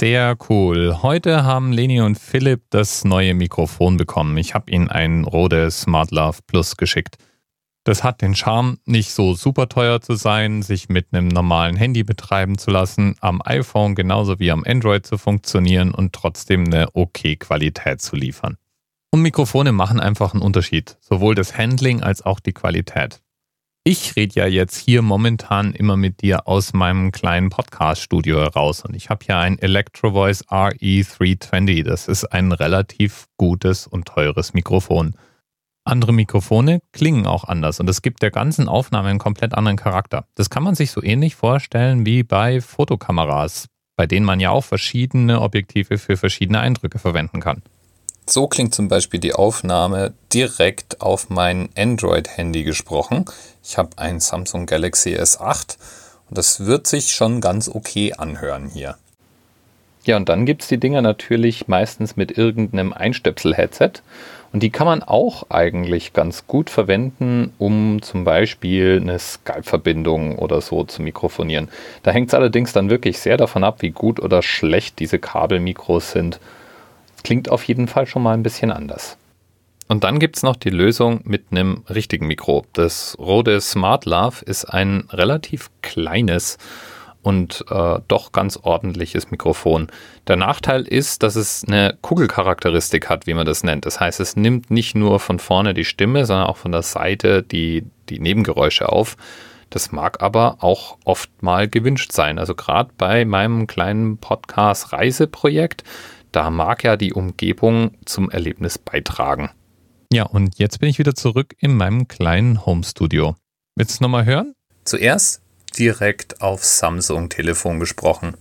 Sehr cool. Heute haben Leni und Philipp das neue Mikrofon bekommen. Ich habe ihnen ein Rode Smart Love Plus geschickt. Das hat den Charme, nicht so super teuer zu sein, sich mit einem normalen Handy betreiben zu lassen, am iPhone genauso wie am Android zu funktionieren und trotzdem eine okay Qualität zu liefern. Und Mikrofone machen einfach einen Unterschied, sowohl das Handling als auch die Qualität. Ich rede ja jetzt hier momentan immer mit dir aus meinem kleinen Podcast-Studio heraus und ich habe hier ein Electro Voice RE320. Das ist ein relativ gutes und teures Mikrofon. Andere Mikrofone klingen auch anders und es gibt der ganzen Aufnahme einen komplett anderen Charakter. Das kann man sich so ähnlich vorstellen wie bei Fotokameras, bei denen man ja auch verschiedene Objektive für verschiedene Eindrücke verwenden kann. So klingt zum Beispiel die Aufnahme direkt auf mein Android-Handy gesprochen. Ich habe ein Samsung Galaxy S8 und das wird sich schon ganz okay anhören hier. Ja, und dann gibt es die Dinger natürlich meistens mit irgendeinem Einstöpsel-Headset. Und die kann man auch eigentlich ganz gut verwenden, um zum Beispiel eine Skype-Verbindung oder so zu mikrofonieren. Da hängt es allerdings dann wirklich sehr davon ab, wie gut oder schlecht diese Kabelmikros sind. Klingt auf jeden Fall schon mal ein bisschen anders. Und dann gibt es noch die Lösung mit einem richtigen Mikro. Das Rode Smart Love ist ein relativ kleines und äh, doch ganz ordentliches Mikrofon. Der Nachteil ist, dass es eine Kugelcharakteristik hat, wie man das nennt. Das heißt, es nimmt nicht nur von vorne die Stimme, sondern auch von der Seite die, die Nebengeräusche auf. Das mag aber auch oft mal gewünscht sein. Also gerade bei meinem kleinen Podcast Reiseprojekt da mag ja die Umgebung zum Erlebnis beitragen. Ja, und jetzt bin ich wieder zurück in meinem kleinen Home-Studio. Willst du nochmal hören? Zuerst direkt auf Samsung-Telefon gesprochen.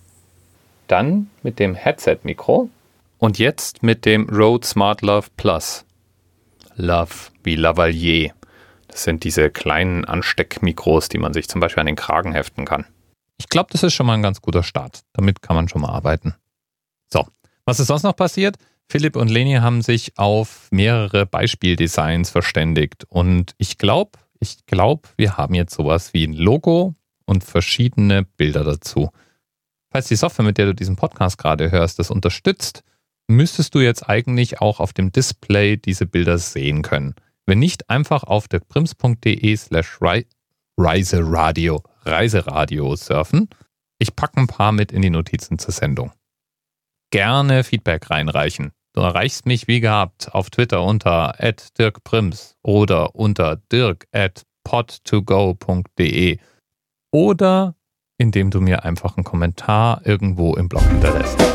Dann mit dem Headset-Mikro. Und jetzt mit dem Rode Smart Love Plus. Love wie Lavalier. Das sind diese kleinen Ansteckmikros, die man sich zum Beispiel an den Kragen heften kann. Ich glaube, das ist schon mal ein ganz guter Start. Damit kann man schon mal arbeiten. Was ist sonst noch passiert? Philipp und Leni haben sich auf mehrere Beispieldesigns verständigt und ich glaube, ich glaube, wir haben jetzt sowas wie ein Logo und verschiedene Bilder dazu. Falls die Software, mit der du diesen Podcast gerade hörst, das unterstützt, müsstest du jetzt eigentlich auch auf dem Display diese Bilder sehen können. Wenn nicht, einfach auf der prims.de slash Reiseradio Reiseradio surfen. Ich packe ein paar mit in die Notizen zur Sendung gerne Feedback reinreichen. Du erreichst mich wie gehabt auf Twitter unter @dirkprims oder unter dirk@pod2go.de oder indem du mir einfach einen Kommentar irgendwo im Blog hinterlässt.